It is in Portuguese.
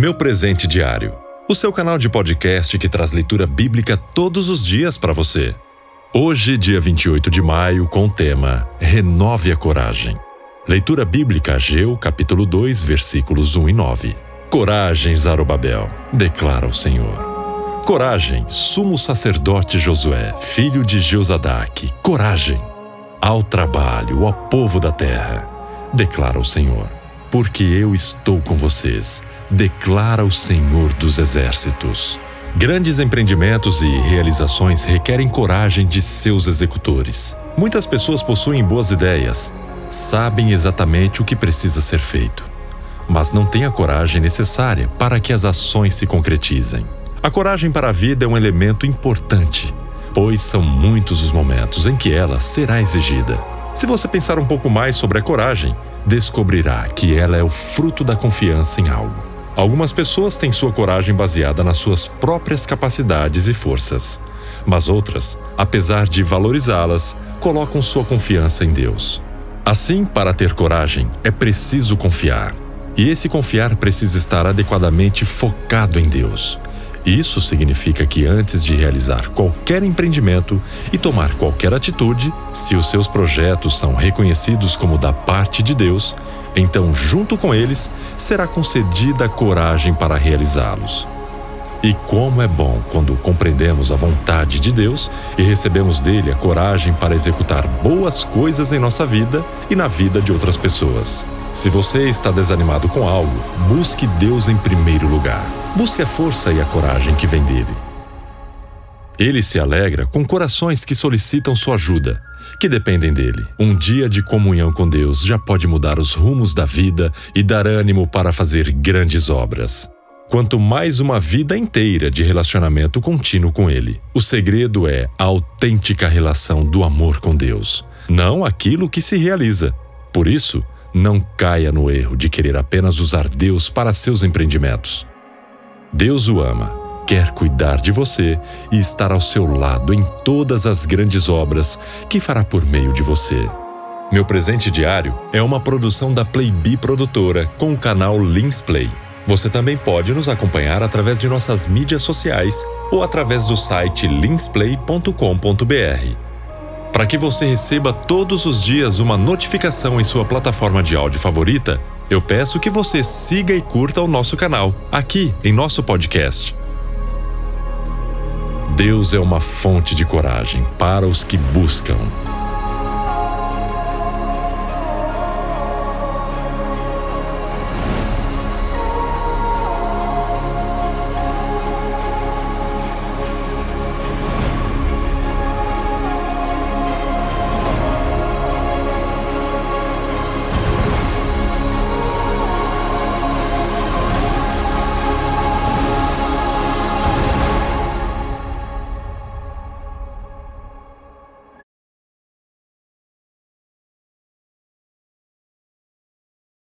Meu presente diário. O seu canal de podcast que traz leitura bíblica todos os dias para você. Hoje, dia 28 de maio, com o tema Renove a Coragem. Leitura bíblica Ageu, capítulo 2, versículos 1 e 9. Coragem, Zarobabel, declara o Senhor. Coragem, sumo sacerdote Josué, filho de Jeuzadaque, coragem. Ao trabalho, ó povo da terra, declara o Senhor porque eu estou com vocês, declara o Senhor dos Exércitos. Grandes empreendimentos e realizações requerem coragem de seus executores. Muitas pessoas possuem boas ideias, sabem exatamente o que precisa ser feito, mas não têm a coragem necessária para que as ações se concretizem. A coragem para a vida é um elemento importante, pois são muitos os momentos em que ela será exigida. Se você pensar um pouco mais sobre a coragem, descobrirá que ela é o fruto da confiança em algo. Algumas pessoas têm sua coragem baseada nas suas próprias capacidades e forças, mas outras, apesar de valorizá-las, colocam sua confiança em Deus. Assim, para ter coragem, é preciso confiar. E esse confiar precisa estar adequadamente focado em Deus. Isso significa que antes de realizar qualquer empreendimento e tomar qualquer atitude, se os seus projetos são reconhecidos como da parte de Deus, então, junto com eles, será concedida coragem para realizá-los. E como é bom quando compreendemos a vontade de Deus e recebemos dele a coragem para executar boas coisas em nossa vida e na vida de outras pessoas. Se você está desanimado com algo, busque Deus em primeiro lugar. Busque a força e a coragem que vem dele. Ele se alegra com corações que solicitam sua ajuda, que dependem dele. Um dia de comunhão com Deus já pode mudar os rumos da vida e dar ânimo para fazer grandes obras. Quanto mais uma vida inteira de relacionamento contínuo com Ele. O segredo é a autêntica relação do amor com Deus, não aquilo que se realiza. Por isso, não caia no erro de querer apenas usar Deus para seus empreendimentos. Deus o ama, quer cuidar de você e estar ao seu lado em todas as grandes obras que fará por meio de você. Meu presente diário é uma produção da Playbee Produtora com o canal Lins Play. Você também pode nos acompanhar através de nossas mídias sociais ou através do site linsplay.com.br. Para que você receba todos os dias uma notificação em sua plataforma de áudio favorita, eu peço que você siga e curta o nosso canal, aqui em nosso podcast. Deus é uma fonte de coragem para os que buscam.